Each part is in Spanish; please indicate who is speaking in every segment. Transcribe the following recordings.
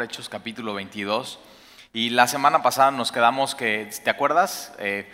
Speaker 1: Hechos capítulo 22. Y la semana pasada nos quedamos que, ¿te acuerdas? Eh,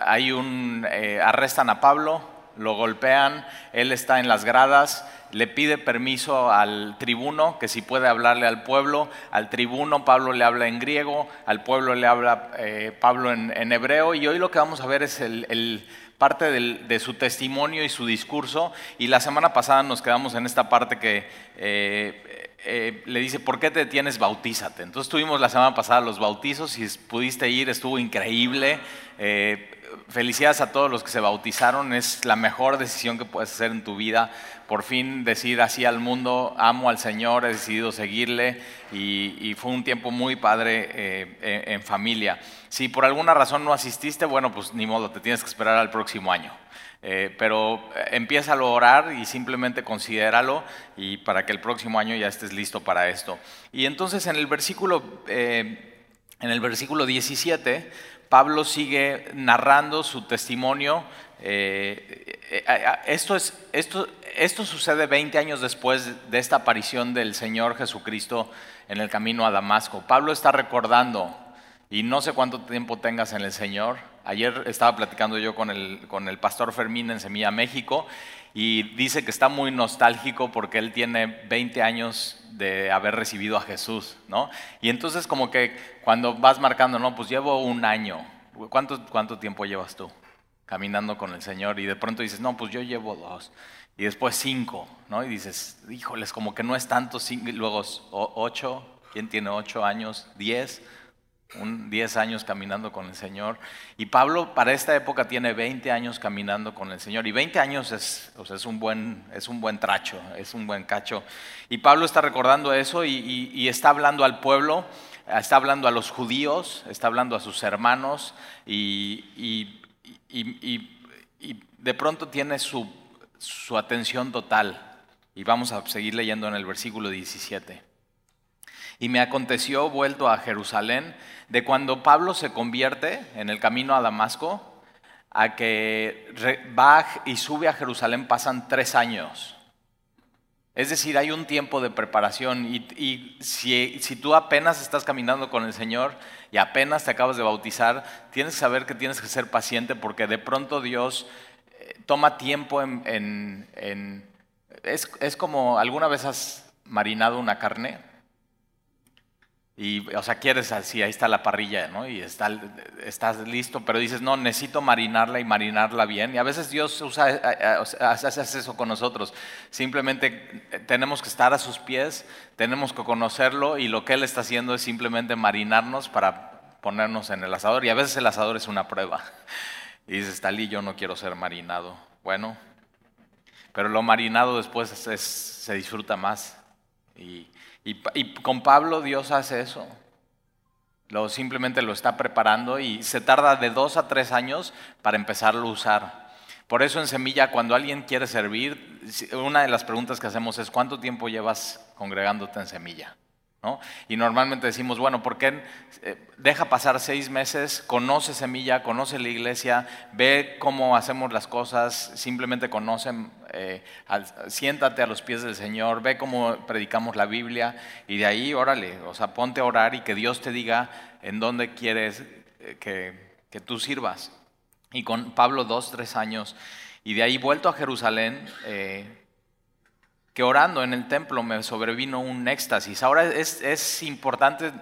Speaker 1: hay un, eh, arrestan a Pablo, lo golpean, él está en las gradas, le pide permiso al tribuno, que si puede hablarle al pueblo, al tribuno Pablo le habla en griego, al pueblo le habla eh, Pablo en, hebreo, y hoy lo que vamos a ver es el, parte de su testimonio y su discurso, y la semana pasada nos quedamos en esta parte que eh, le dice, ¿por qué te tienes? Bautízate. Entonces tuvimos la semana pasada los bautizos y pudiste ir, estuvo increíble. Eh, felicidades a todos los que se bautizaron, es la mejor decisión que puedes hacer en tu vida. Por fin decir así al mundo, amo al Señor, he decidido seguirle y, fue un tiempo muy padre eh, en familia. Si por alguna razón no asististe, bueno, pues ni modo, te tienes que esperar al próximo año. Eh, pero eh, empieza a orar y simplemente considéralo y para que el próximo año ya estés listo para esto. Y entonces en el versículo, eh, en el versículo 17, Pablo sigue narrando su testimonio. esto, es, esto, esto sucede 20 años después de esta aparición del Señor Jesucristo en el camino a Damasco. Pablo está recordando, y no sé cuánto tiempo tengas en el Señor, Ayer estaba platicando yo con el, con el pastor Fermín en Semilla México y dice que está muy nostálgico porque él tiene 20 años de haber recibido a Jesús, ¿no? Y entonces como que cuando vas marcando, no, pues llevo un año. ¿Cuánto, cuánto tiempo llevas tú caminando con el Señor? Y de pronto dices, no, pues yo llevo dos. Y después cinco, ¿no? Y dices, híjoles, como que no es tanto, luego ocho, ¿quién tiene ocho años? Diez un 10 años caminando con el Señor. Y Pablo para esta época tiene 20 años caminando con el Señor. Y 20 años es, es, un, buen, es un buen tracho, es un buen cacho. Y Pablo está recordando eso y, está hablando al pueblo, está hablando a los judíos, está hablando a sus hermanos y, de pronto tiene su, su atención total. Y vamos a seguir leyendo en el versículo 17. Y me aconteció, vuelto a Jerusalén, de cuando Pablo se convierte en el camino a Damasco, a que va y sube a Jerusalén pasan tres años. Es decir, hay un tiempo de preparación y, si, si, tú apenas estás caminando con el Señor y apenas te acabas de bautizar, tienes que saber que tienes que ser paciente porque de pronto Dios eh, toma tiempo en... es, es como, ¿alguna vez has marinado una carne? Y, o sea, quieres así, ahí está la parrilla, ¿no? Y está, estás listo, pero dices, no, necesito marinarla y marinarla bien. Y a veces Dios usa, eh, eh, hace eso con nosotros. Simplemente tenemos que estar a sus pies, tenemos que conocerlo y lo que Él está haciendo es simplemente marinarnos para ponernos en el asador. Y a veces el asador es una prueba. Y dices, Talí, yo no quiero ser marinado. Bueno, pero lo marinado después se disfruta más. Y, y, con Pablo Dios hace eso. Lo, simplemente lo está preparando y se tarda de dos a tres años para empezarlo a usar. Por eso en Semilla, cuando alguien quiere servir, una de las preguntas que hacemos es, ¿cuánto tiempo llevas congregándote en Semilla? Y normalmente decimos, bueno, ¿por qué eh, deja pasar seis meses, conoce Semilla, conoce la iglesia, ve cómo hacemos las cosas, simplemente conoce, eh, siéntate a los pies del Señor, ve cómo predicamos la Biblia y de ahí, órale, o sea, ponte a orar y que Dios te diga en dónde quieres eh, que, que tú sirvas. Y con Pablo dos, tres años, y de ahí vuelto a Jerusalén, que orando en el templo me sobrevino un éxtasis. Ahora es, importante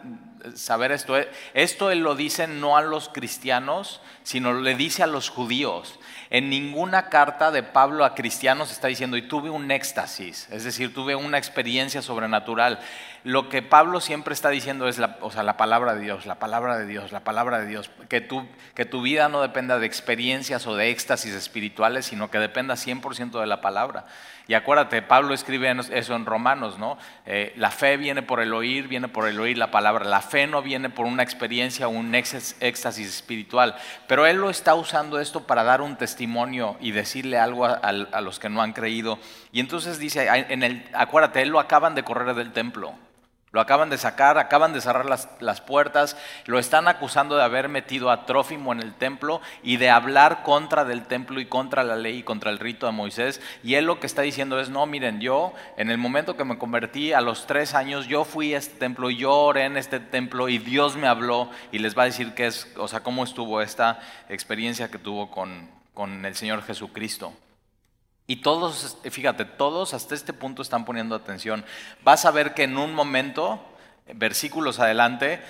Speaker 1: saber esto. Esto él lo dice no a los cristianos, sino le dice a los judíos. En ninguna carta de Pablo a cristianos está diciendo, y tuve un éxtasis, es decir, tuve una experiencia sobrenatural. Lo que Pablo siempre está diciendo es la, o sea, la palabra de Dios, la palabra de Dios, la palabra de Dios. Que tu, que tu vida no dependa de experiencias o de éxtasis espirituales, sino que dependa 100% de la palabra. Y acuérdate, Pablo escribe eso en Romanos, ¿no? Eh, la fe viene por el oír, viene por el oír la palabra. La fe no viene por una experiencia o un éxtasis espiritual. Pero él lo está usando esto para dar un testimonio y decirle algo a, los que no han creído. Y entonces dice, en el, acuérdate, él lo acaban de correr del templo. Lo acaban de sacar, acaban de cerrar las, puertas, lo están acusando de haber metido a Trófimo en el templo y de hablar contra del templo y contra la ley y contra el rito de Moisés. Y él lo que está diciendo es, no, miren, yo en el momento que me convertí a los tres años, yo fui a este templo yo oré en este templo y Dios me habló y les va a decir qué es, o sea, cómo estuvo esta experiencia que tuvo con, con el Señor Jesucristo. Y todos, fíjate, todos hasta este punto están poniendo atención. Vas a ver que en un momento, versículos adelante,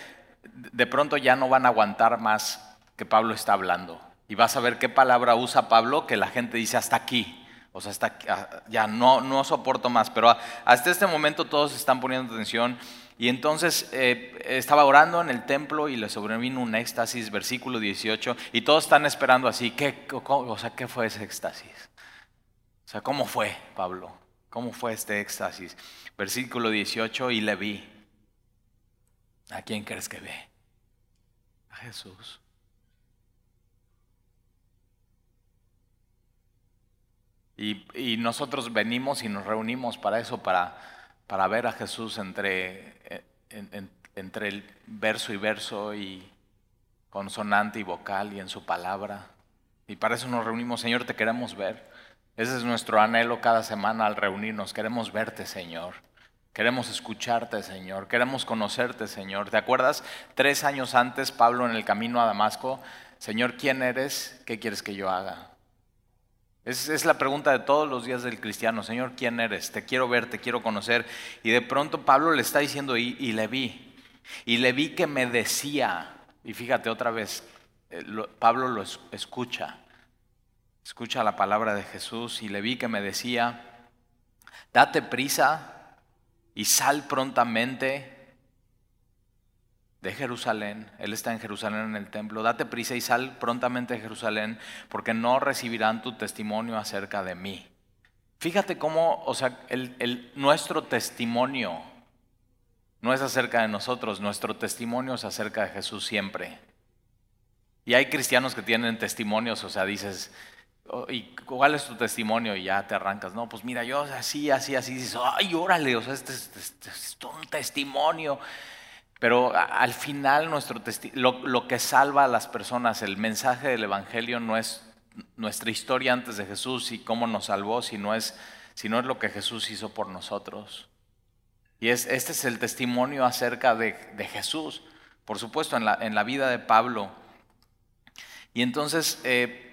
Speaker 1: de pronto ya no van a aguantar más que Pablo está hablando. Y vas a ver qué palabra usa Pablo que la gente dice hasta aquí. O sea, hasta ah, ya no, no soporto más. Pero hasta este momento todos están poniendo atención. Y entonces eh, estaba orando en el templo y le sobrevino un éxtasis, versículo 18, y todos están esperando así, ¿qué, o sea, ¿qué fue ese éxtasis? Sea, ¿cómo fue, Pablo? ¿Cómo fue este éxtasis? Versículo 18, y le vi. ¿A quién crees que ve? A Jesús. Y, nosotros venimos y nos reunimos para eso, para, para ver a Jesús entre, entre el verso y verso y consonante y vocal y en su palabra. Y para eso nos reunimos, Señor, te queremos ver. Ese es nuestro anhelo cada semana al reunirnos. Queremos verte, Señor. Queremos escucharte, Señor. Queremos conocerte, Señor. ¿Te acuerdas? Tres años antes, Pablo en el camino a Damasco, Señor, ¿quién eres? ¿Qué quieres que yo haga? Es, es, la pregunta de todos los días del cristiano. Señor, ¿quién eres? Te quiero ver, te quiero conocer. Y de pronto Pablo le está diciendo, y, y le vi. Y le vi que me decía, y fíjate otra vez, eh, Pablo lo escucha escucha la palabra de Jesús y le vi que me decía, date prisa y sal prontamente de Jerusalén. Él está en Jerusalén en el templo. Date prisa y sal prontamente de Jerusalén porque no recibirán tu testimonio acerca de mí. Fíjate cómo, o sea, el, nuestro testimonio no es acerca de nosotros, nuestro testimonio es acerca de Jesús siempre. Y hay cristianos que tienen testimonios, o sea, dices, ¿Y cuál es tu testimonio? Y ya te arrancas. No, pues mira, yo así, así, así. Dices, ay, órale, o sea, este, este, este es un testimonio. Pero al final nuestro lo, lo que salva a las personas, el mensaje del Evangelio no es nuestra historia antes de Jesús y cómo nos salvó, sino es, sino es lo que Jesús hizo por nosotros. Y es, este es el testimonio acerca de, de Jesús, por supuesto, en la, en la, vida de Pablo. Y entonces, eh,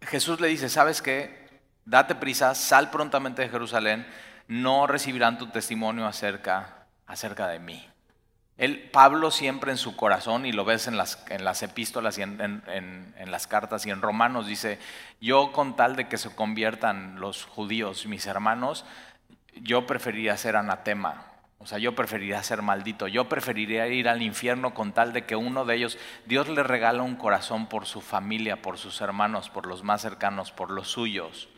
Speaker 1: Jesús le dice, ¿sabes qué? Date prisa, sal prontamente de Jerusalén, no recibirán tu testimonio acerca, acerca de mí. El Pablo siempre en su corazón, y lo ves en las, en las epístolas y en, en, las cartas y en Romanos, dice, yo con tal de que se conviertan los judíos, mis hermanos, yo preferiría ser anatema, o sea, yo preferiría ser maldito, yo preferiría ir al infierno con tal de que uno de ellos, Dios le regala un corazón por su familia, por sus hermanos, por los más cercanos, por los suyos.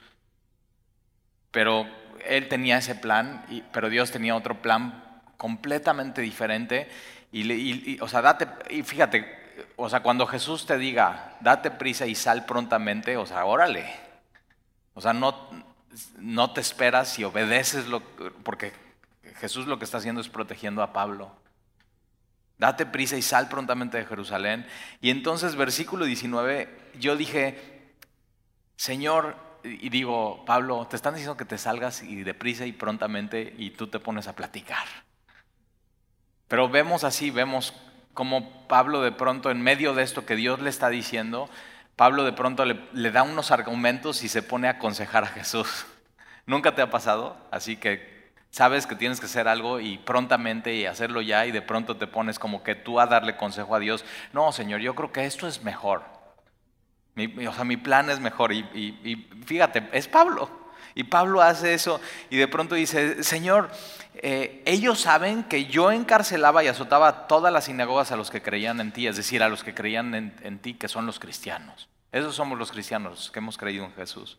Speaker 1: Pero él tenía ese plan, pero Dios tenía otro plan completamente diferente. Y, o sea, date, y fíjate, o sea, cuando Jesús te diga, date prisa y sal prontamente, o sea, órale. O sea, no, no te esperas y obedeces lo, porque Jesús lo que está haciendo es protegiendo a Pablo. Date prisa y sal prontamente de Jerusalén. Y entonces, versículo 19, yo dije, Señor, y digo, Pablo, te están diciendo que te salgas y deprisa y prontamente y tú te pones a platicar. Pero vemos así, vemos como Pablo de pronto, en medio de esto que Dios le está diciendo, Pablo de pronto le da unos argumentos y se pone a aconsejar a Jesús. ¿Nunca te ha pasado? Así que sabes que tienes que hacer algo y prontamente y hacerlo ya y de pronto te pones como que tú a darle consejo a Dios. No, Señor, yo creo que esto es mejor. Mi, o sea, mi plan es mejor. Y, fíjate, es Pablo. Y Pablo hace eso y de pronto dice, Señor, eh, ellos saben que yo encarcelaba y azotaba todas las sinagogas a los que creían en ti, es decir, a los que creían en ti, que son los cristianos. Esos somos los cristianos que hemos creído en Jesús.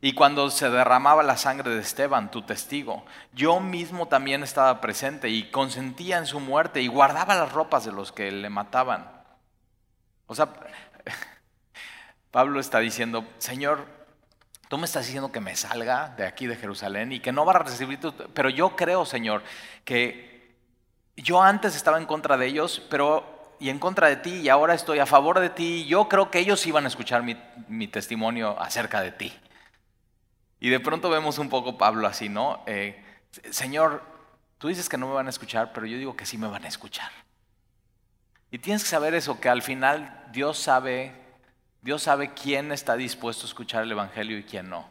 Speaker 1: Y cuando se derramaba la sangre de Esteban, tu testigo, yo mismo también estaba presente y consentía en su muerte y guardaba las ropas de los que le mataban. O sea, Pablo está diciendo, Señor, Tú me estás diciendo que me salga de aquí de Jerusalén y que no va a recibir tu... Pero yo creo, Señor, que yo antes estaba en contra de ellos, pero y en contra de ti y ahora estoy a favor de ti. Yo creo que ellos iban a escuchar mi, testimonio acerca de ti. Y de pronto vemos un poco Pablo así, ¿no? Eh, Señor, tú dices que no me van a escuchar, pero yo digo que sí me van a escuchar. Y tienes que saber eso, que al final Dios sabe Dios sabe quién está dispuesto a escuchar el Evangelio y quién no.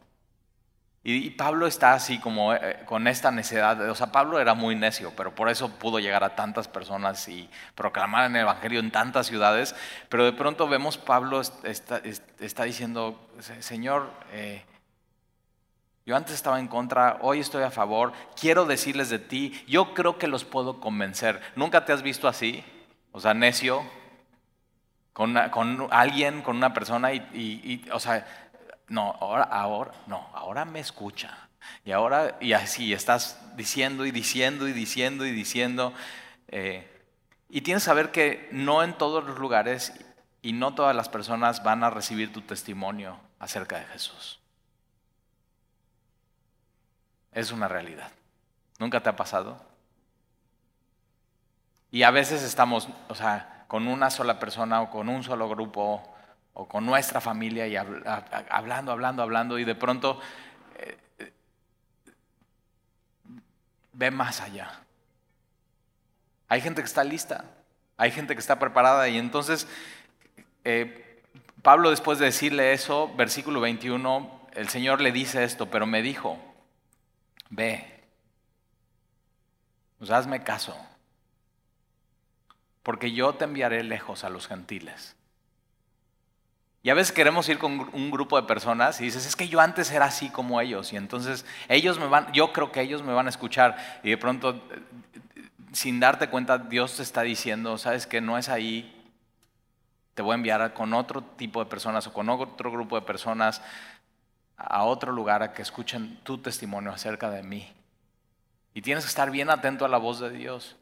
Speaker 1: Y, Pablo está así como eh, con esta necedad. O sea, Pablo era muy necio, pero por eso pudo llegar a tantas personas y proclamar el Evangelio en tantas ciudades. Pero de pronto vemos Pablo está, diciendo, Señor, eh, yo antes estaba en contra, hoy estoy a favor, quiero decirles de ti, yo creo que los puedo convencer. ¿Nunca te has visto así? O sea, necio, con, alguien, con una persona y, o sea, no, ahora, ahora, no, ahora me escucha. Y ahora, y así estás diciendo y diciendo y diciendo y diciendo. Eh, y tienes que saber que no en todos los lugares y no todas las personas van a recibir tu testimonio acerca de Jesús. Es una realidad. ¿Nunca te ha pasado? Y a veces estamos, o sea, con una sola persona o con un solo grupo o con nuestra familia y hablando, hablando, hablando y de pronto eh, ve más allá. Hay gente que está lista, hay gente que está preparada y entonces eh, Pablo después de decirle eso, versículo 21, el Señor le dice esto, pero me dijo, ve, pues hazme caso. Porque yo te enviaré lejos a los gentiles. Y a veces queremos ir con un grupo de personas y dices, es que yo antes era así como ellos, y entonces ellos me van, yo creo que ellos me van a escuchar, y de pronto, sin darte cuenta, Dios te está diciendo, sabes que no es ahí, te voy a enviar con otro tipo de personas o con otro grupo de personas a otro lugar a que escuchen tu testimonio acerca de mí. Y tienes que estar bien atento a la voz de Dios.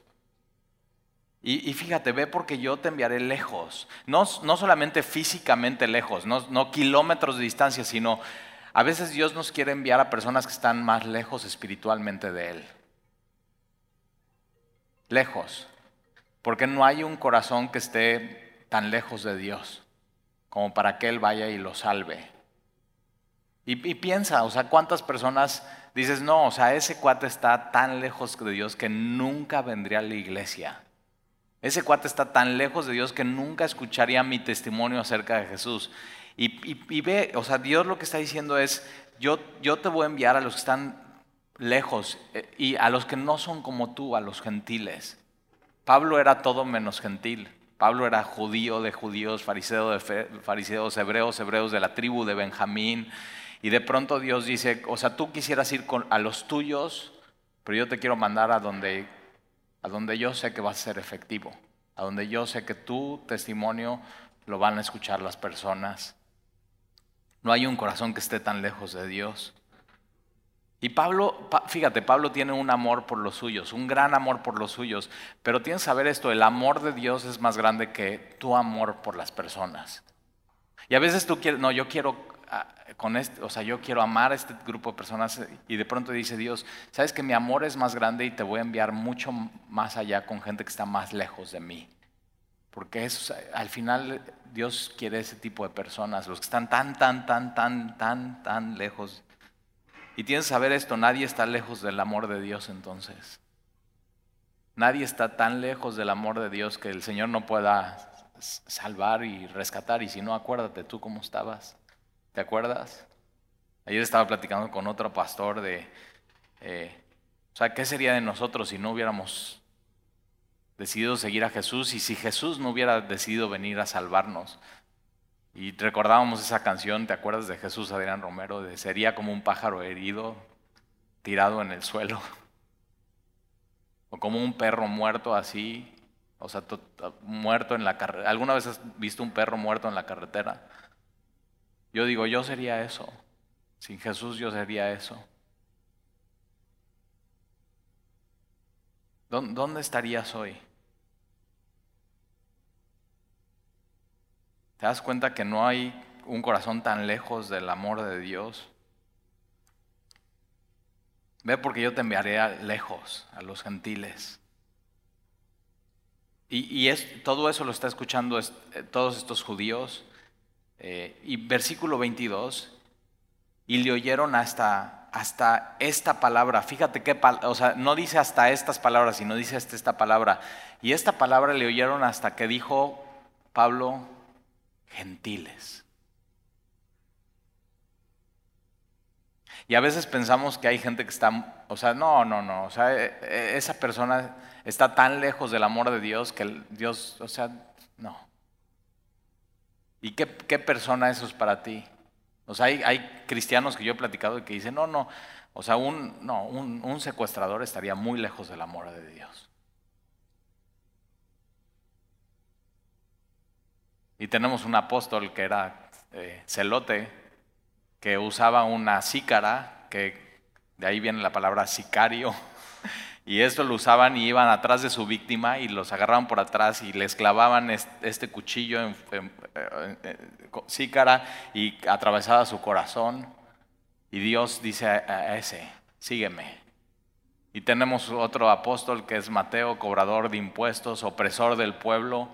Speaker 1: Y, fíjate, ve porque yo te enviaré lejos. No, no solamente físicamente lejos, no, no kilómetros de distancia, sino a veces Dios nos quiere enviar a personas que están más lejos espiritualmente de Él. Lejos. Porque no hay un corazón que esté tan lejos de Dios como para que Él vaya y lo salve. Y, piensa, o sea, cuántas personas dices, no, o sea, ese cuate está tan lejos de Dios que nunca vendría a la iglesia. Ese cuate está tan lejos de Dios que nunca escucharía mi testimonio acerca de Jesús. Y, ve, o sea, Dios lo que está diciendo es, yo, yo te voy a enviar a los que están lejos eh, y a los que no son como tú, a los gentiles. Pablo era todo menos gentil. Pablo era judío de judíos, fariseo de fariseos, hebreos, hebreos de la tribu de Benjamín. Y de pronto Dios dice, o sea, tú quisieras ir a los tuyos, pero yo te quiero mandar a donde a donde yo sé que va a ser efectivo, a donde yo sé que tu testimonio lo van a escuchar las personas. No hay un corazón que esté tan lejos de Dios. Y Pablo, fíjate, Pablo tiene un amor por los suyos, un gran amor por los suyos, pero tienes que saber esto, el amor de Dios es más grande que tu amor por las personas. Y a veces tú quieres, no, yo quiero con este, o sea, yo quiero amar a este grupo de personas y de pronto dice Dios, sabes que mi amor es más grande y te voy a enviar mucho más allá con gente que está más lejos de mí. Porque al final Dios quiere ese tipo de personas, los que están tan, tan, tan, tan, tan, tan lejos. Y tienes que saber esto, nadie está lejos del amor de Dios entonces. Nadie está tan lejos del amor de Dios que el Señor no pueda salvar y rescatar. Y si no, acuérdate tú cómo estabas. ¿Te acuerdas? Ayer estaba platicando con otro pastor de, eh, o sea, ¿qué sería de nosotros si no hubiéramos decidido seguir a Jesús y si Jesús no hubiera decidido venir a salvarnos? Y recordábamos esa canción, ¿te acuerdas de Jesús Adrián Romero? De sería como un pájaro herido, tirado en el suelo. O como un perro muerto así, o sea, muerto en la carretera. ¿Alguna vez has visto un perro muerto en la carretera? Yo digo, yo sería eso. Sin Jesús yo sería eso. ¿Dónde estarías hoy? ¿Te das cuenta que no hay un corazón tan lejos del amor de Dios? Ve porque yo te enviaré lejos a los gentiles. Y, es, todo eso lo está escuchando eh, todos estos judíos. Eh, y versículo 22, y le oyeron hasta, hasta esta palabra. Fíjate qué, o sea, no dice hasta estas palabras, sino dice hasta esta palabra. Y esta palabra le oyeron hasta que dijo Pablo, gentiles. Y a veces pensamos que hay gente que está, o sea, no, no, no, o sea, e, e, esa persona está tan lejos del amor de Dios que Dios, o sea, no. ¿Y qué, persona eso es para ti? O sea, hay, cristianos que yo he platicado y que dicen, no, no, o sea, un, no, un, secuestrador estaría muy lejos del amor de Dios. Y tenemos un apóstol que era eh, celote, que usaba una sícara, que de ahí viene la palabra sicario, y esto lo usaban y iban atrás de su víctima y los agarraban por atrás y les clavaban este cuchillo en, sícara y atravesaba su corazón. Y Dios dice a ese, sígueme. Y tenemos otro apóstol que es Mateo, cobrador de impuestos, opresor del pueblo,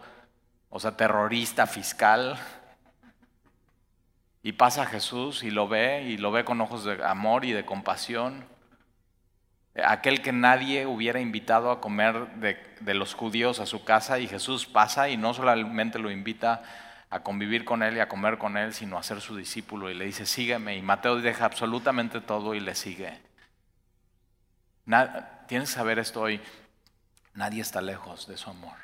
Speaker 1: o sea, terrorista fiscal. Y pasa Jesús y lo ve, y lo ve con ojos de amor y de compasión aquel que nadie hubiera invitado a comer de, los judíos a su casa y Jesús pasa y no solamente lo invita a convivir con él y a comer con él, sino a ser su discípulo y le dice, sígueme. Y Mateo deja absolutamente todo y le sigue. tienes que saber esto hoy, nadie está lejos de su amor.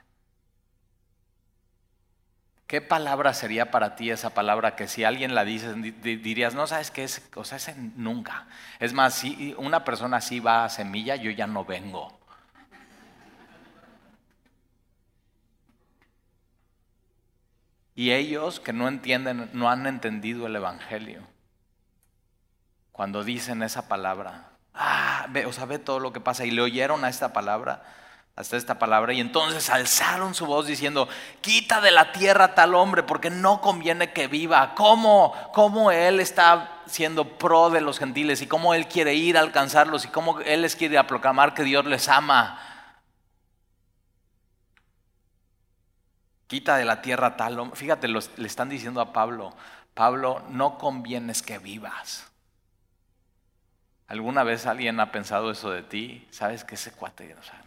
Speaker 1: ¿Qué palabra sería para ti esa palabra que si alguien la dice dirías, no sabes qué es? O sea, es nunca. Es más, si una persona así va a semilla, yo ya no vengo. Y ellos que no entienden, no han entendido el Evangelio, cuando dicen esa palabra, ah, o sea, ve todo lo que pasa y le oyeron a esta palabra, hasta esta palabra. Y entonces alzaron su voz diciendo, quita de la tierra tal hombre porque no conviene que viva. ¿Cómo, cómo él está siendo pro de los gentiles y cómo él quiere ir a alcanzarlos y cómo él les quiere proclamar que Dios les ama? Quita de la tierra tal hombre. Fíjate, le están diciendo a Pablo, Pablo, no convienes que vivas. ¿Alguna vez alguien ha pensado eso de ti? ¿Sabes que ese cuate, o sea,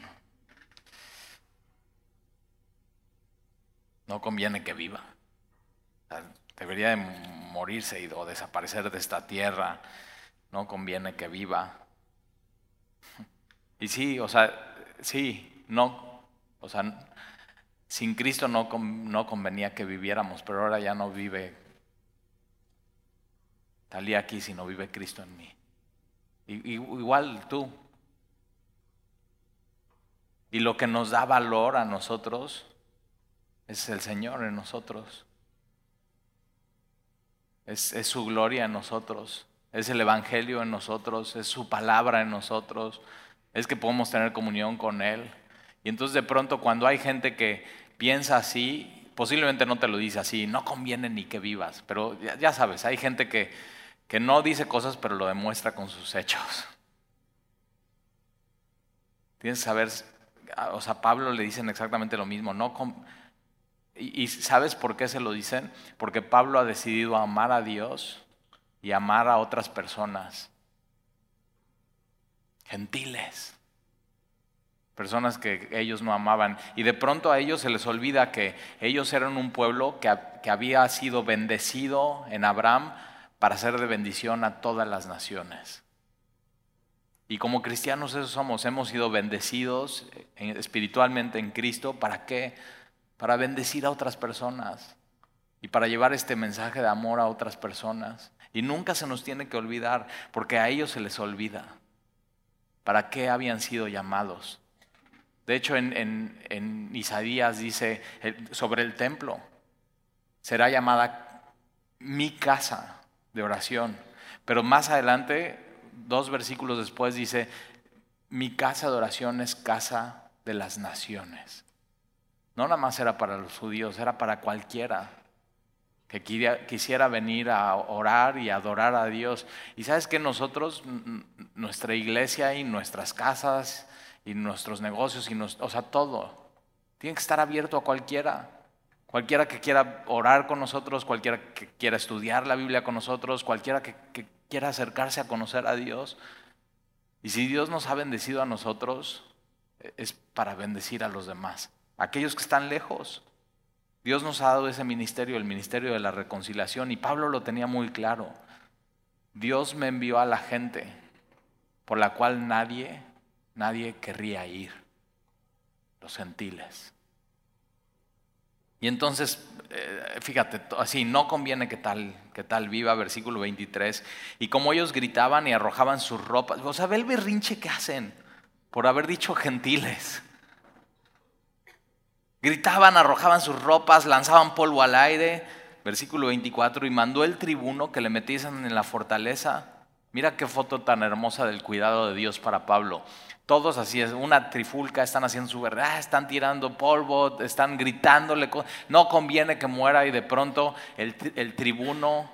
Speaker 1: no conviene que viva. debería de morirse o desaparecer de esta tierra. No conviene que viva. Y sí, o sea, sí, no, o sea, sin Cristo no, no convenía que viviéramos, pero ahora ya no vive Talía aquí si no vive Cristo en mí. igual tú. Y lo que nos da valor a nosotros es el Señor en nosotros. Es, su gloria en nosotros. Es el Evangelio en nosotros. Es su palabra en nosotros. Es que podemos tener comunión con Él. Y entonces de pronto cuando hay gente que piensa así, posiblemente no te lo dice así, no conviene ni que vivas. Pero ya, sabes, hay gente que, que no dice cosas pero lo demuestra con sus hechos. Tienes que saber, o sea, Pablo le dicen exactamente lo mismo, no, y, sabes por qué se lo dicen? Porque Pablo ha decidido amar a Dios y amar a otras personas. Gentiles. Personas que ellos no amaban. Y de pronto a ellos se les olvida que ellos eran un pueblo que, que había sido bendecido en Abraham para ser de bendición a todas las naciones. Y como cristianos eso somos, hemos sido bendecidos espiritualmente en Cristo. ¿Para qué? Para bendecir a otras personas y para llevar este mensaje de amor a otras personas. Y nunca se nos tiene que olvidar, porque a ellos se les olvida para qué habían sido llamados. De hecho, en, Isaías dice sobre el templo, será llamada mi casa de oración. Pero más adelante, dos versículos después, dice, mi casa de oración es casa de las naciones. No nada más era para los judíos, era para cualquiera que quisiera venir a orar y adorar a Dios. Y sabes que nosotros, nuestra iglesia y nuestras casas y nuestros negocios, y o sea, todo, tiene que estar abierto a cualquiera. Cualquiera que quiera orar con nosotros, cualquiera que quiera estudiar la Biblia con nosotros, cualquiera que, que quiera acercarse a conocer a Dios. Y si Dios nos ha bendecido a nosotros, es para bendecir a los demás, aquellos que están lejos. Dios nos ha dado ese ministerio, el ministerio de la reconciliación, y Pablo lo tenía muy claro. Dios me envió a la gente por la cual nadie, nadie querría ir, los gentiles. Y entonces, eh, fíjate, así, no conviene que tal, que tal viva, versículo 23. Y como ellos gritaban y arrojaban sus ropas, o sea, ve el berrinche que hacen por haber dicho gentiles. Gritaban, arrojaban sus ropas, lanzaban polvo al aire. Versículo 24, y mandó el tribuno que le metiesen en la fortaleza. Mira qué foto tan hermosa del cuidado de Dios para Pablo. Todos así es, una trifulca, están haciendo su verdad, están tirando polvo, están gritándole. No conviene que muera y de pronto el, tribuno,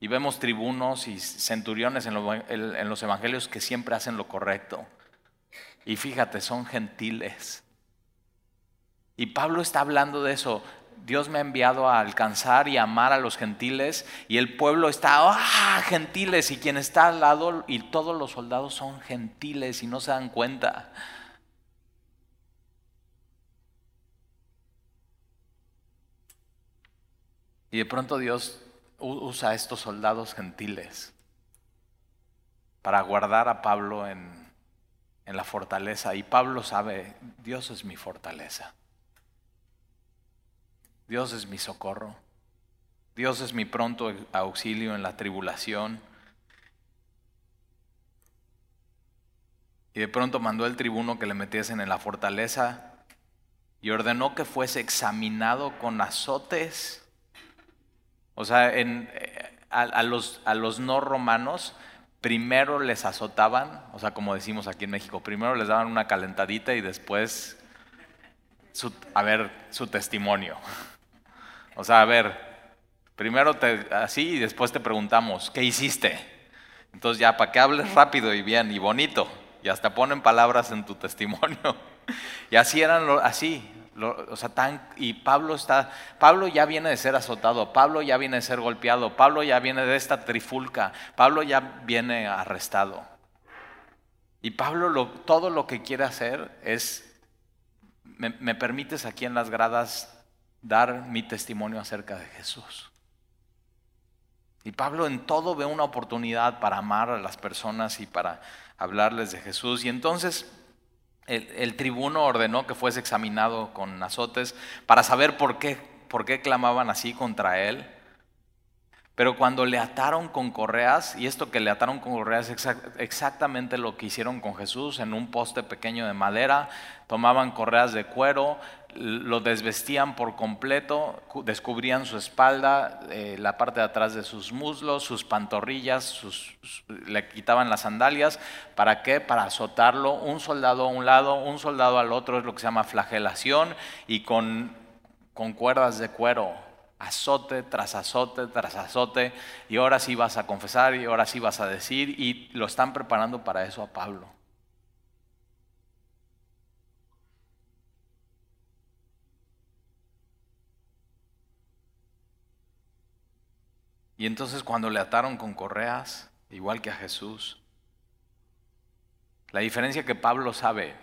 Speaker 1: y vemos tribunos y centuriones en los evangelios que siempre hacen lo correcto. Y fíjate, son gentiles. Y Pablo está hablando de eso. Dios me ha enviado a alcanzar y amar a los gentiles y el pueblo está, ¡ah! Gentiles y quien está al lado y todos los soldados son gentiles y no se dan cuenta. Y de pronto Dios usa a estos soldados gentiles para guardar a Pablo en en la fortaleza. Y Pablo sabe, Dios es mi fortaleza. Dios es mi socorro. Dios es mi pronto auxilio en la tribulación. Y de pronto mandó el tribuno que le metiesen en la fortaleza y ordenó que fuese examinado con azotes. O sea, eh, a los no romanos primero les azotaban, o sea, como decimos aquí en México, primero les daban una calentadita y después, a ver, su testimonio. O sea, a ver, primero te, así y después te preguntamos, ¿qué hiciste? Entonces ya, para que hables rápido y bien y bonito, y hasta ponen palabras en tu testimonio. Y así eran, así, o sea, tan, y Pablo está, Pablo ya viene de ser azotado, Pablo ya viene de ser golpeado, Pablo ya viene de esta trifulca, Pablo ya viene arrestado. Y Pablo lo, todo lo que quiere hacer es, me permites aquí en las gradas dar mi testimonio acerca de Jesús. Y Pablo en todo ve una oportunidad para amar a las personas y para hablarles de Jesús. Y entonces el, tribuno ordenó que fuese examinado con azotes para saber por qué, por qué clamaban así contra él. Pero cuando le ataron con correas, y esto que le ataron con correas es exactamente lo que hicieron con Jesús en un poste pequeño de madera, tomaban correas de cuero, lo desvestían por completo, descubrían su espalda, eh, la parte de atrás de sus muslos, sus pantorrillas, le quitaban las sandalias. ¿Para qué? Para azotarlo un soldado a un lado, un soldado al otro, es lo que se llama flagelación, y con, con cuerdas de cuero, azote tras azote tras azote, y ahora sí vas a confesar y ahora sí vas a decir, y lo están preparando para eso a Pablo. Y entonces cuando le ataron con correas, igual que a Jesús, la diferencia que Pablo sabe,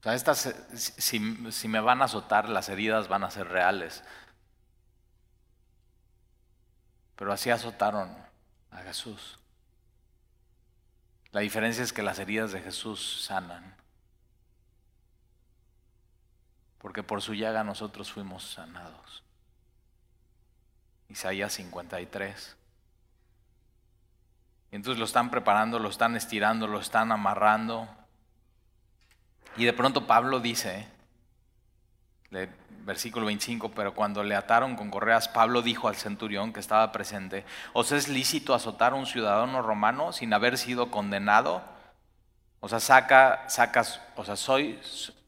Speaker 1: o sea, estas, si, si me van a azotar, las heridas van a ser reales. Pero así azotaron a Jesús. La diferencia es que las heridas de Jesús sanan. Porque por su llaga nosotros fuimos sanados. Isaías 53. Y entonces lo están preparando, lo están estirando, lo están amarrando. Y de pronto Pablo dice, versículo 25, pero cuando le ataron con correas, Pablo dijo al centurión que estaba presente, ¿os es lícito azotar a un ciudadano romano sin haber sido condenado? O sea, saca, sacas, o sea, soy,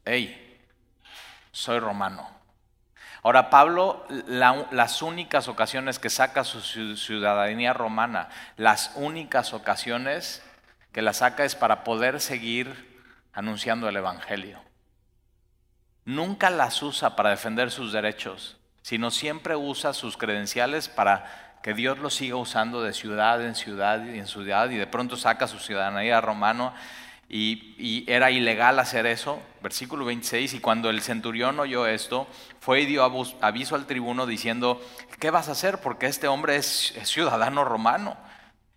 Speaker 1: hey, soy romano. Ahora, Pablo, las únicas ocasiones que saca su ciudadanía romana, las únicas ocasiones que la saca es para poder seguir anunciando el Evangelio. Nunca las usa para defender sus derechos, sino siempre usa sus credenciales para que Dios lo siga usando de ciudad en ciudad y en ciudad y de pronto saca su ciudadanía romana y, era ilegal hacer eso, versículo 26, y cuando el centurión oyó esto, fue y dio aviso al tribuno diciendo, ¿qué vas a hacer? Porque este hombre es, ciudadano romano.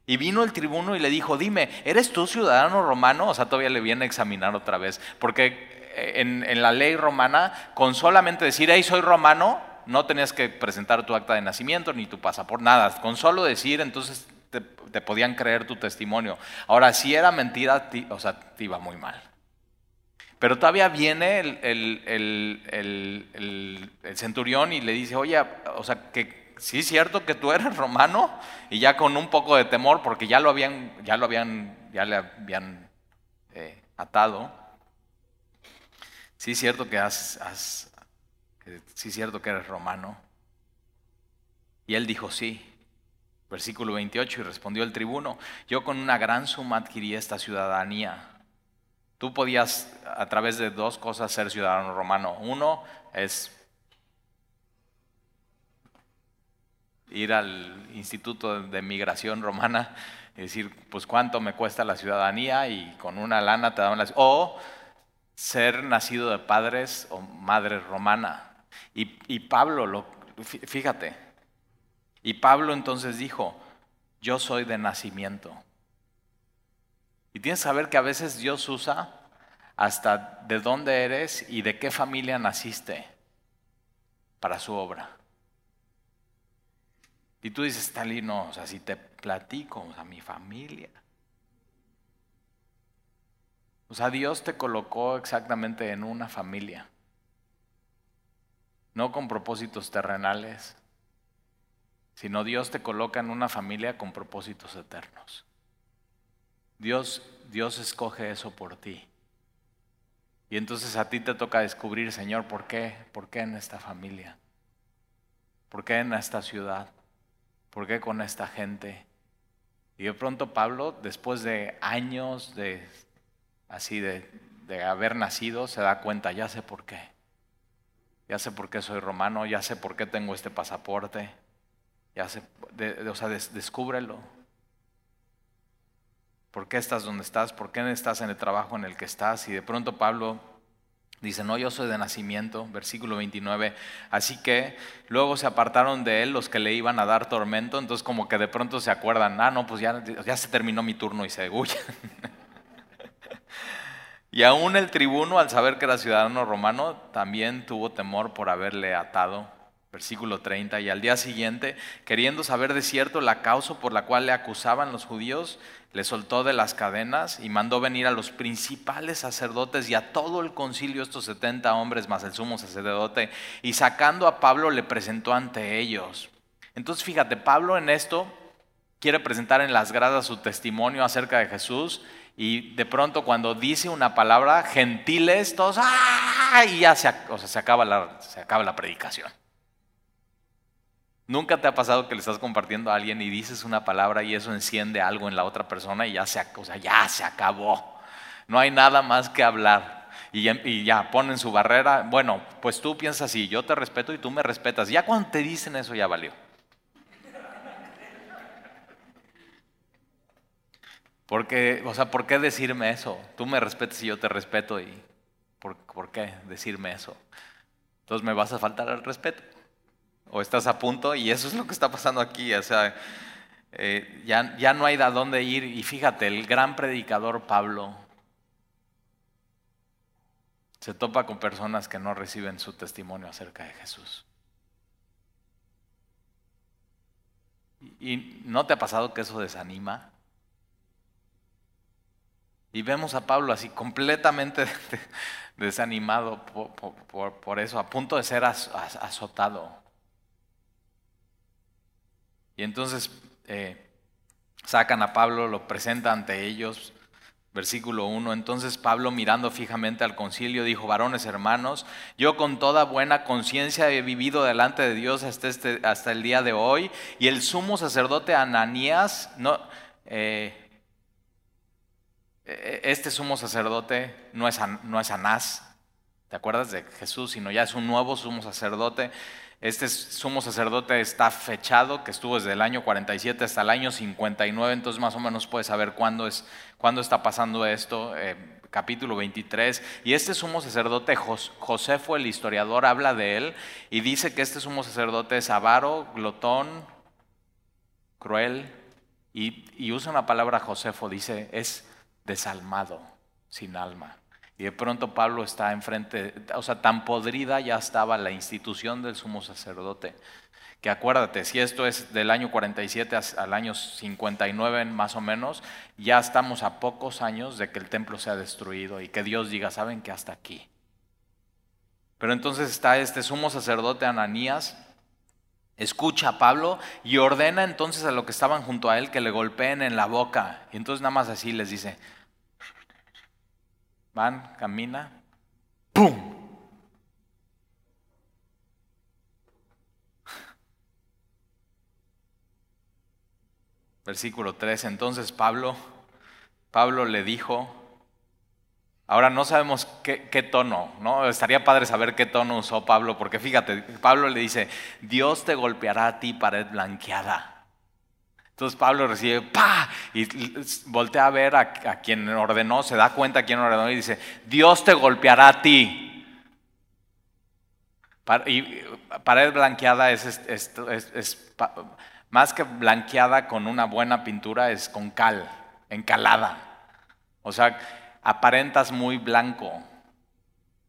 Speaker 1: Y vino el tribuno y le dijo, dime, ¿eres tú ciudadano romano? O sea, todavía le viene a examinar otra vez, porque eh, en, en la ley romana, con solamente decir, hey, soy romano, no tenías que presentar tu acta de nacimiento ni tu pasaporte, nada, con solo decir, entonces te, podían creer tu testimonio. Ahora, si era mentira, o sea, te iba muy mal. Pero todavía viene el, centurión y le dice, oye, o sea, que sí es cierto que tú eres romano, y ya con un poco de temor, porque ya lo habían, ya lo habían, ya le habían eh, atado. Sí es cierto que has, sí es cierto que eres romano. Y él dijo, sí. Versículo 28, y respondió el tribuno, yo con una gran suma adquirí esta ciudadanía. Tú podías a través de dos cosas ser ciudadano romano. Uno es ir al Instituto de Migración Romana y decir, pues cuánto me cuesta la ciudadanía y con una lana te dan la... O ser nacido de padres o madre romana. Y, y Pablo, lo, fíjate, y Pablo entonces dijo, yo soy de nacimiento. Y tienes que saber que a veces Dios usa hasta de dónde eres y de qué familia naciste para su obra. Y tú dices, Tali, no, o sea, si te platico, a mi familia. O sea, Dios te colocó exactamente en una familia, no con propósitos terrenales, sino Dios te coloca en una familia con propósitos eternos. Dios, Dios escoge eso por ti. Y entonces a ti te toca descubrir, Señor, ¿por qué? ¿Por qué en esta familia? ¿Por qué en esta ciudad? ¿Por qué con esta gente? Y de pronto Pablo, después de años de así de, de haber nacido, se da cuenta, ya sé por qué. Ya sé por qué soy romano, ya sé por qué tengo este pasaporte, ya se, o sea, descúbrelo. ¿Por qué estás donde estás? ¿Por qué estás en el trabajo en el que estás? Y de pronto Pablo dice, no, yo soy de nacimiento, versículo 29. Así que luego se apartaron de él los que le iban a dar tormento, entonces como que de pronto se acuerdan, ah, no, pues ya, ya se terminó mi turno y se huyen. y aún el tribuno, al saber que era ciudadano romano, también tuvo temor por haberle atado Versículo 30, y al día siguiente, queriendo saber de cierto la causa por la cual le acusaban los judíos, le soltó de las cadenas y mandó venir a los principales sacerdotes y a todo el concilio, estos 70 hombres más el sumo sacerdote, y sacando a Pablo le presentó ante ellos. Entonces fíjate, Pablo en esto quiere presentar en las gradas su testimonio acerca de Jesús y de pronto cuando dice una palabra, gentiles, todos, ¡ah! y ya se, se, acaba la, se acaba la predicación. ¿Nunca te ha pasado que le estás compartiendo a alguien y dices una palabra y eso enciende algo en la otra persona y ya se, o sea, ya se acabó? No hay nada más que hablar. Y ya, y ya, ponen su barrera. Bueno, pues tú piensas así, yo te respeto y tú me respetas. Ya cuando te dicen eso ya valió. Porque, o sea, ¿por qué decirme eso? Tú me respetas y yo te respeto y ¿por, ¿por qué decirme eso? Entonces me vas a faltar el respeto o estás a punto y eso es lo que está pasando aquí. O sea, eh, ya, ya no hay de dónde ir. Y fíjate, el gran predicador Pablo se topa con personas que no reciben su testimonio acerca de Jesús. ¿Y no te ha pasado que eso desanima? Y vemos a Pablo así completamente desanimado por, eso, a punto de ser azotado. Y entonces eh, sacan a Pablo, lo presentan ante ellos, Versículo 1. Entonces Pablo mirando fijamente al concilio dijo, varones hermanos, yo con toda buena conciencia he vivido delante de Dios hasta, este, el día de hoy. Y el sumo sacerdote Ananías, no, eh, eh, este sumo sacerdote no es, no es Anás, ¿te acuerdas de Jesús? Sino ya es un nuevo sumo sacerdote. Este sumo sacerdote está fechado, que estuvo desde el año 47 hasta el año 59, entonces más o menos puedes saber cuándo, es, está pasando esto, eh, capítulo 23. Y este sumo sacerdote, José el historiador, habla de él y dice que este sumo sacerdote es avaro, glotón, cruel, y, y usa una palabra Josefo, dice, es desalmado, sin alma. Y de pronto Pablo está enfrente, o sea, tan podrida ya estaba la institución del sumo sacerdote, que acuérdate, si esto es del año 47 al año 59 más o menos, ya estamos a pocos años de que el templo sea destruido y que Dios diga, saben que hasta aquí. Pero entonces está este sumo sacerdote Ananías, escucha a Pablo y ordena entonces a los que estaban junto a él que le golpeen en la boca. Y entonces nada más así les dice, Van, camina, ¡pum! Versículo 3. Entonces Pablo, Pablo le dijo, ahora no sabemos qué, qué, tono, ¿no? Estaría padre saber qué tono usó Pablo, porque fíjate, Pablo le dice, Dios te golpeará a ti pared blanqueada. Entonces Pablo recibe, ¡pa! Y voltea a ver a, quien ordenó, se da cuenta a quien ordenó y dice, Dios te golpeará a ti. Y pared blanqueada es, es, más que blanqueada con una buena pintura, es con cal, encalada. O sea, aparentas muy blanco,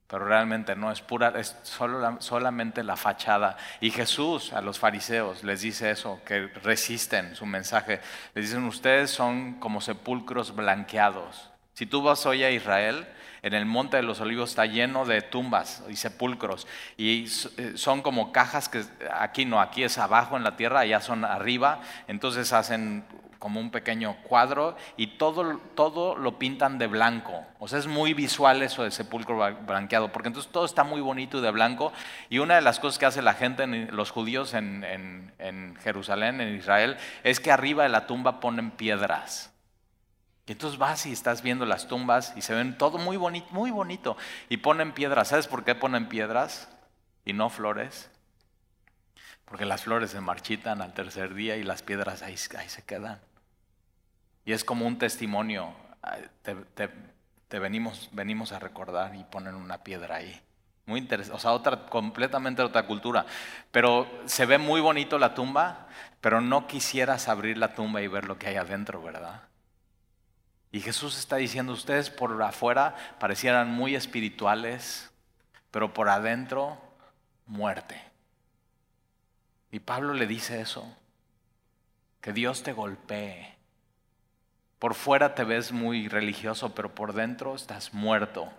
Speaker 1: pero realmente no, es pura, es solo solamente la fachada. Y Jesús a los fariseos les dice eso, que resisten su mensaje. Les dicen, ustedes son como sepulcros blanqueados. Si tú vas hoy a Israel, en el monte de los olivos está lleno de tumbas y sepulcros. Y eh, son como cajas que aquí no, aquí es abajo en la tierra, allá son arriba. Entonces hacen como un pequeño cuadro y todo, todo lo pintan de blanco. O sea, es muy visual eso de sepulcro blanqueado, porque entonces todo está muy bonito y de blanco. Y una de las cosas que hace la gente, los judíos en, en, Jerusalén, en Israel, es que arriba de la tumba ponen piedras. Y entonces vas y estás viendo las tumbas y se ven todo muy bonito, muy bonito. Y ponen piedras. ¿Sabes por qué ponen piedras y no flores? Porque las flores se marchitan al tercer día y las piedras ahí, ahí se quedan. Y es como un testimonio, te, venimos, venimos a recordar y ponen una piedra ahí. Muy interesante, o sea, otra, completamente otra cultura. Pero se ve muy bonito la tumba, pero no quisieras abrir la tumba y ver lo que hay adentro, ¿verdad? Y Jesús está diciendo, ustedes por afuera parecieran muy espirituales, pero por adentro muerte. Y Pablo le dice eso, que Dios te golpee por fuera te ves muy religioso, pero por dentro estás muerto.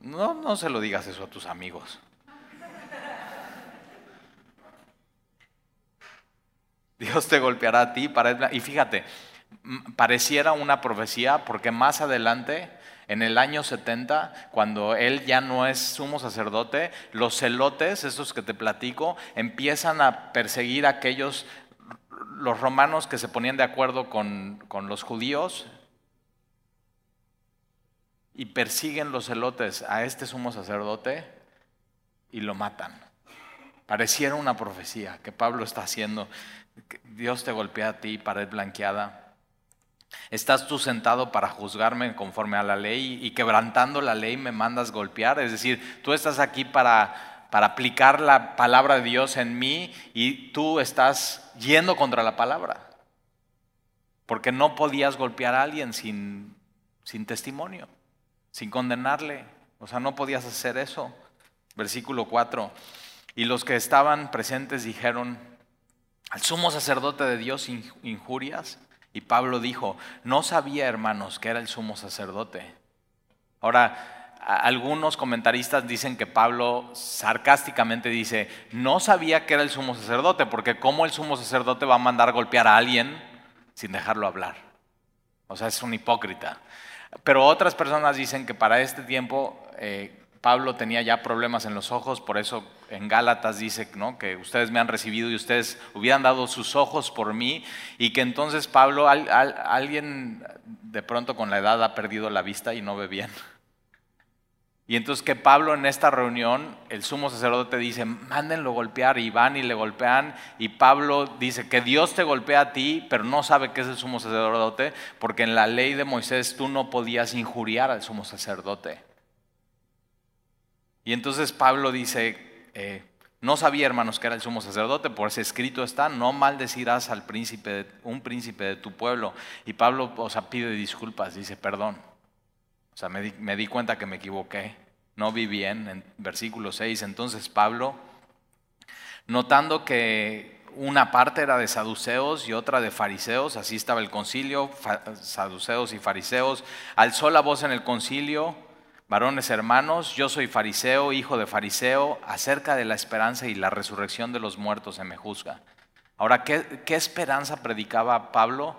Speaker 1: No, no se lo digas eso a tus amigos. Dios te golpeará a ti. Y fíjate, pareciera una profecía porque más adelante, en el año 70, cuando él ya no es sumo sacerdote, los celotes, esos que te platico, empiezan a perseguir a aquellos los romanos que se ponían de acuerdo con, los judíos y persiguen los celotes a este sumo sacerdote y lo matan. Pareciera una profecía que Pablo está haciendo. Dios te golpea a ti, pared blanqueada. Estás tú sentado para juzgarme conforme a la ley y quebrantando la ley me mandas golpear. Es decir, tú estás aquí para para aplicar la palabra de Dios en mí y tú estás yendo contra la palabra. Porque no podías golpear a alguien sin, sin testimonio, sin condenarle. O sea, no podías hacer eso. Versículo 4. Y los que estaban presentes dijeron, al sumo sacerdote de Dios injurias. Y Pablo dijo, no sabía, hermanos, que era el sumo sacerdote. Ahora, algunos comentaristas dicen que Pablo sarcásticamente dice, no sabía que era el sumo sacerdote, porque ¿cómo el sumo sacerdote va a mandar golpear a alguien sin dejarlo hablar? O sea, es un hipócrita. Pero otras personas dicen que para este tiempo eh, Pablo tenía ya problemas en los ojos, por eso en Gálatas dice ¿no? que ustedes me han recibido y ustedes hubieran dado sus ojos por mí y que entonces Pablo, alguien de pronto con la edad ha perdido la vista y no ve bien. Y entonces que Pablo en esta reunión, el sumo sacerdote dice, mándenlo golpear y van y le golpean y Pablo dice que Dios te golpea a ti, pero no sabe qué es el sumo sacerdote, porque en la ley de Moisés tú no podías injuriar al sumo sacerdote. Y entonces Pablo dice, eh, no sabía hermanos que era el sumo sacerdote, por ese escrito está, no maldecirás al príncipe, un príncipe de tu pueblo. Y Pablo o pide disculpas, dice perdón. O sea, me di, cuenta que me equivoqué, no vi bien, en versículo 6. Entonces Pablo, notando que una parte era de saduceos y otra de fariseos, así estaba el concilio, saduceos y fariseos, alzó la voz en el concilio, varones hermanos, yo soy fariseo, hijo de fariseo, acerca de la esperanza y la resurrección de los muertos se me juzga. Ahora, ¿qué, qué esperanza predicaba Pablo?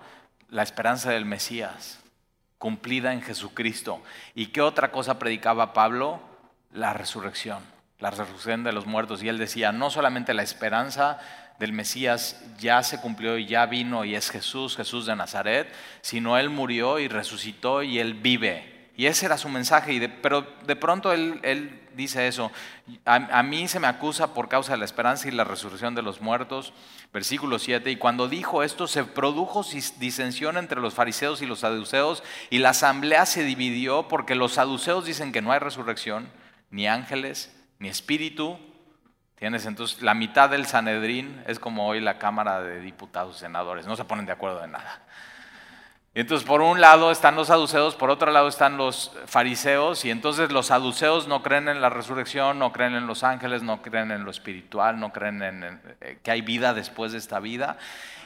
Speaker 1: La esperanza del Mesías cumplida en Jesucristo. ¿Y qué otra cosa predicaba Pablo? La resurrección, la resurrección de los muertos. Y él decía, no solamente la esperanza del Mesías ya se cumplió y ya vino y es Jesús, Jesús de Nazaret, sino él murió y resucitó y él vive. Y ese era su mensaje, y pero de pronto él dice eso, a, mí se me acusa por causa de la esperanza y la resurrección de los muertos, versículo 7, y cuando dijo esto se produjo disensión entre los fariseos y los saduceos, y la asamblea se dividió porque los saduceos dicen que no hay resurrección, ni ángeles, ni espíritu. Tienes entonces la mitad del Sanedrín es como hoy la Cámara de Diputados y Senadores, no se ponen de acuerdo en nada. Y entonces por un lado están los saduceos, por otro lado están los fariseos, y entonces los saduceos no creen en la resurrección, no creen en los ángeles, no creen en lo espiritual, no creen en eh, que hay vida después de esta vida.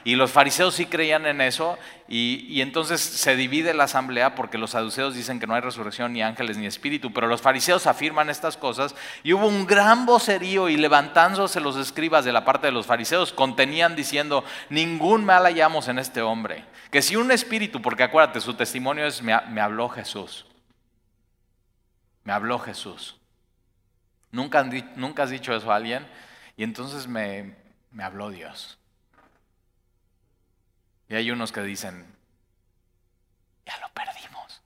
Speaker 1: Y los fariseos sí creían en eso, y, entonces se divide la asamblea porque los saduceos dicen que no hay resurrección, ni ángeles, ni espíritu, pero los fariseos afirman estas cosas, y hubo un gran vocerío, y levantándose los escribas de la parte de los fariseos, contenían diciendo, ningún mal hallamos en este hombre que si un espíritu, porque acuérdate, su testimonio es, me, habló Jesús. Me habló Jesús. ¿Nunca, nunca has dicho eso a alguien y entonces me habló Dios. Y hay unos que dicen, ya lo perdimos.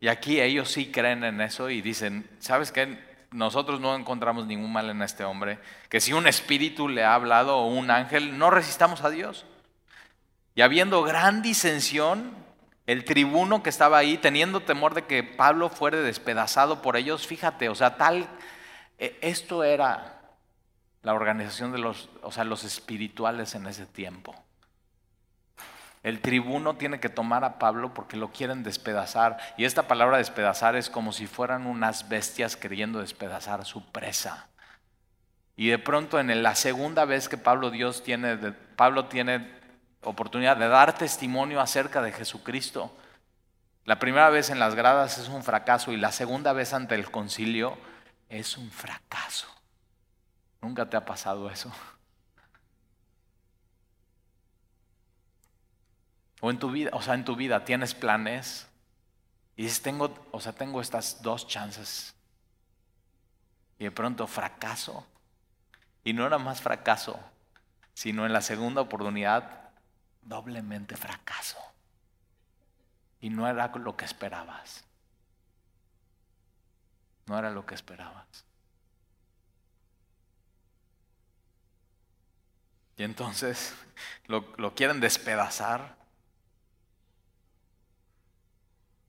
Speaker 1: Y aquí ellos sí creen en eso y dicen, ¿sabes qué? nosotros no encontramos ningún mal en este hombre, que si un espíritu le ha hablado o un ángel, no resistamos a Dios. Y habiendo gran disensión, el tribuno que estaba ahí, teniendo temor de que Pablo fuera despedazado por ellos, fíjate, o sea, tal, eh, esto era la organización de los, o sea, los espirituales en ese tiempo. El tribuno tiene que tomar a Pablo porque lo quieren despedazar. Y esta palabra despedazar es como si fueran unas bestias queriendo despedazar su presa. Y de pronto en la segunda vez que Pablo Dios tiene, Pablo tiene oportunidad de dar testimonio acerca de Jesucristo. La primera vez en las gradas es un fracaso y la segunda vez ante el concilio es un fracaso. ¿Nunca te ha pasado eso? O en tu vida, o sea, en tu vida tienes planes y dices, tengo, o sea, tengo estas dos chances. Y de pronto fracaso. Y no era más fracaso, sino en la segunda oportunidad, doblemente fracaso. Y no era lo que esperabas. No era lo que esperabas. Y entonces lo, lo quieren despedazar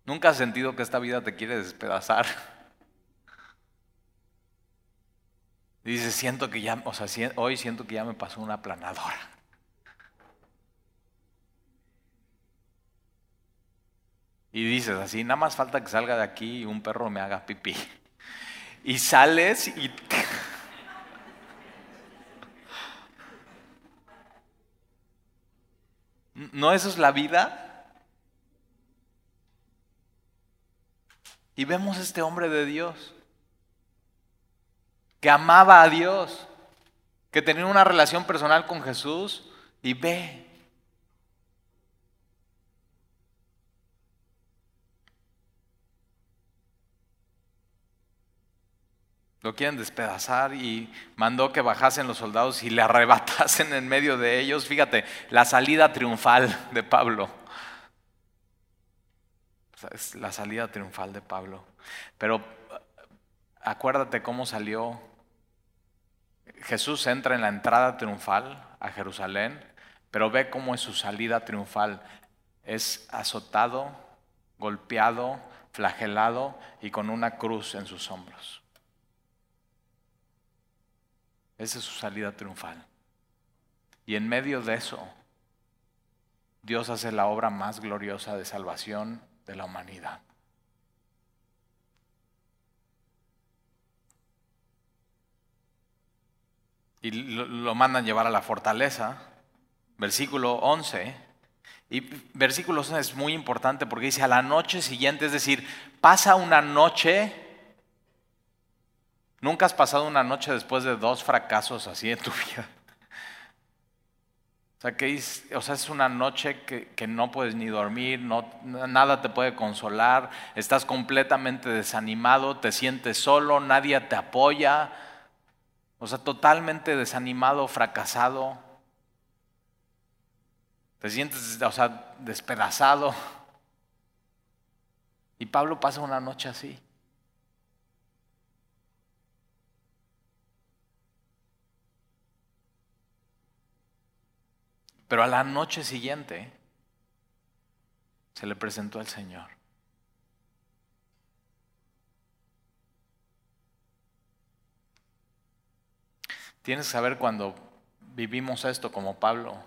Speaker 1: ¿Nunca has sentido que esta vida te quiere despedazar? Dices, siento que ya, o sea, hoy siento que ya me pasó una planadora. Y dices así, nada más falta que salga de aquí y un perro me haga pipí. Y sales y... ¿No eso es la vida? Y vemos este hombre de Dios, que amaba a Dios, que tenía una relación personal con Jesús, y ve. Lo quieren despedazar y mandó que bajasen los soldados y le arrebatasen en medio de ellos. Fíjate, la salida triunfal de Pablo. Es la salida triunfal de Pablo. Pero acuérdate cómo salió. Jesús entra en la entrada triunfal a Jerusalén, pero ve cómo es su salida triunfal. Es azotado, golpeado, flagelado y con una cruz en sus hombros. Esa es su salida triunfal. Y en medio de eso, Dios hace la obra más gloriosa de salvación de la humanidad. Y lo, mandan llevar a la fortaleza, versículo 11. Y versículo 11 es muy importante porque dice a la noche siguiente, es decir, pasa una noche. Nunca has pasado una noche después de dos fracasos así en tu vida. O sea, que es, una noche que, no puedes ni dormir, no, nada te puede consolar, estás completamente desanimado, te sientes solo, nadie te apoya, o sea, totalmente desanimado, fracasado, te sientes, o sea, despedazado. Y Pablo pasa una noche así. Pero a la noche siguiente se le presentó al Señor. Tienes que saber cuando vivimos esto como Pablo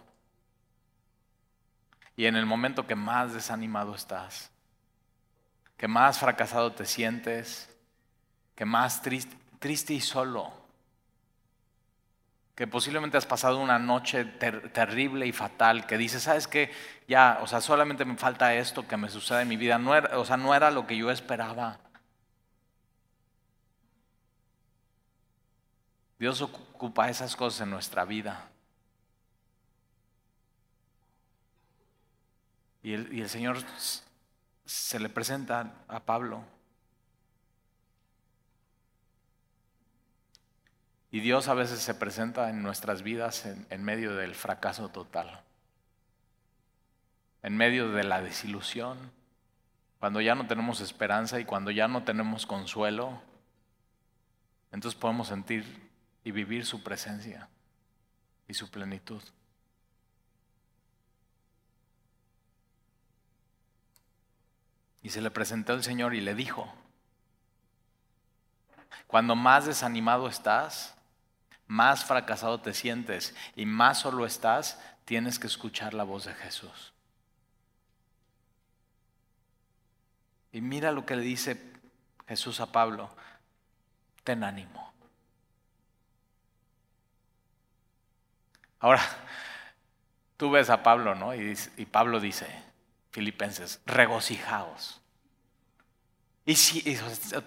Speaker 1: y en el momento que más desanimado estás, que más fracasado te sientes, que más triste, triste y solo que posiblemente has pasado una noche terrible y fatal, que dices, ¿sabes qué? Ya, o sea, solamente me falta esto que me sucede en mi vida. No era, o sea, no era lo que yo esperaba. Dios ocupa esas cosas en nuestra vida. Y el, y el Señor se le presenta a Pablo Y Dios a veces se presenta en nuestras vidas en, medio del fracaso total, en medio de la desilusión, cuando ya no tenemos esperanza y cuando ya no tenemos consuelo, entonces podemos sentir y vivir su presencia y su plenitud. Y se le presentó el Señor y le dijo, cuando más desanimado estás, más fracasado te sientes y más solo estás, tienes que escuchar la voz de Jesús. Y mira lo que le dice Jesús a Pablo, ten ánimo. Ahora, tú ves a Pablo, ¿no? Y, y Pablo dice, Filipenses, regocijaos. Y, si,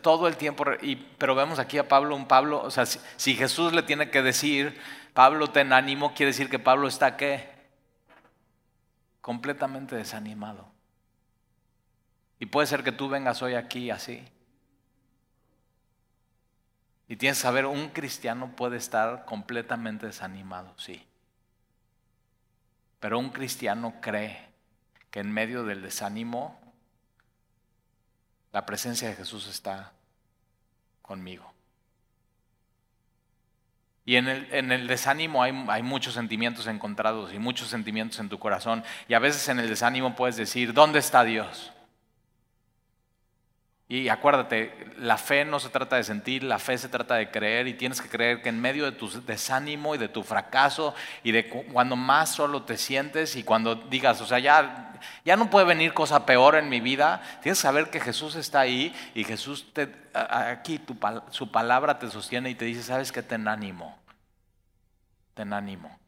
Speaker 1: todo el tiempo, y, pero vemos aquí a Pablo, un Pablo, o sea, si, Jesús le tiene que decir, Pablo ten ánimo, quiere decir que Pablo está qué? Completamente desanimado. Y puede ser que tú vengas hoy aquí así. Y tienes que saber, un cristiano puede estar completamente desanimado, sí. Pero un cristiano cree que en medio del desánimo la presencia de Jesús está conmigo. Y en el, desánimo hay, hay, muchos sentimientos encontrados y muchos sentimientos en tu corazón. Y a veces en el desánimo puedes decir, ¿dónde está Dios? Y acuérdate, la fe no se trata de sentir, la fe se trata de creer y tienes que creer que en medio de tu desánimo y de tu fracaso y de cuando más solo te sientes y cuando digas, o sea, ya, ya no puede venir cosa peor en mi vida, tienes que saber que Jesús está ahí y Jesús te, aquí su palabra te sostiene y te dice, sabes que ten ánimo, ten ánimo.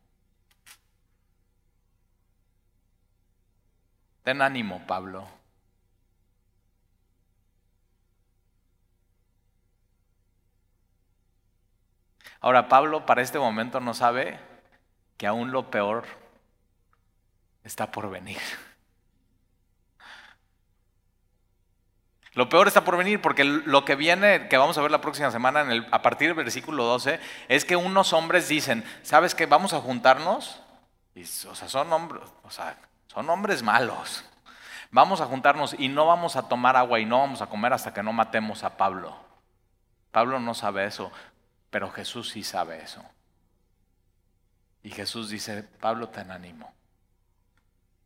Speaker 1: Ten ánimo, Pablo. Ahora, Pablo para este momento no sabe que aún lo peor está por venir. Lo peor está por venir porque lo que viene, que vamos a ver la próxima semana en a partir del versículo 12, es que unos hombres dicen, ¿sabes qué? Vamos a juntarnos. Y, o sea, son hombres, o sea, son hombres malos. Vamos a juntarnos y no vamos a tomar agua y no vamos a comer hasta que no matemos a Pablo. Pablo no sabe eso, pero Jesús sí sabe eso. Y Jesús dice, Pablo, ten ánimo.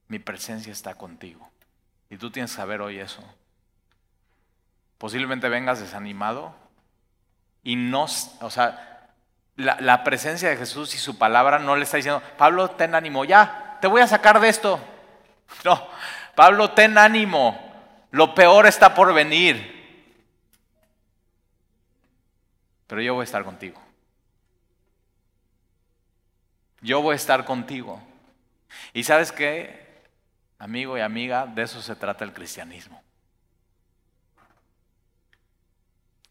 Speaker 1: Mi presencia está contigo. Y tú tienes que saber hoy eso. Posiblemente vengas desanimado y no, o sea, la, presencia de Jesús y su palabra no le está diciendo, Pablo, ten ánimo, ya, te voy a sacar de esto. No, Pablo, ten ánimo, lo peor está por venir. Pero yo voy a estar contigo. Yo voy a estar contigo. Y sabes qué, amigo y amiga, de eso se trata el cristianismo.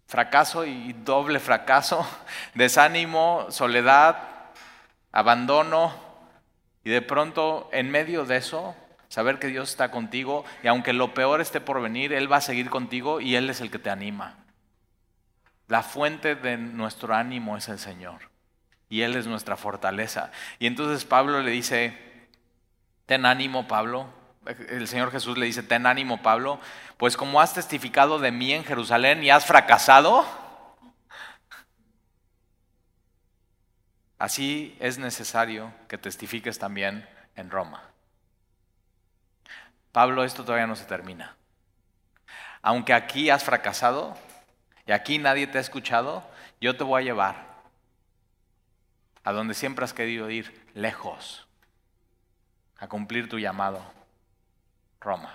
Speaker 1: Fracaso y doble fracaso, desánimo, soledad, abandono, y de pronto en medio de eso, saber que Dios está contigo y aunque lo peor esté por venir, Él va a seguir contigo y Él es el que te anima. La fuente de nuestro ánimo es el Señor y Él es nuestra fortaleza. Y entonces Pablo le dice, ten ánimo Pablo, el Señor Jesús le dice, ten ánimo Pablo, pues como has testificado de mí en Jerusalén y has fracasado, así es necesario que testifiques también en Roma. Pablo, esto todavía no se termina. Aunque aquí has fracasado y aquí nadie te ha escuchado, yo te voy a llevar a donde siempre has querido ir, lejos, a cumplir tu llamado. Roma.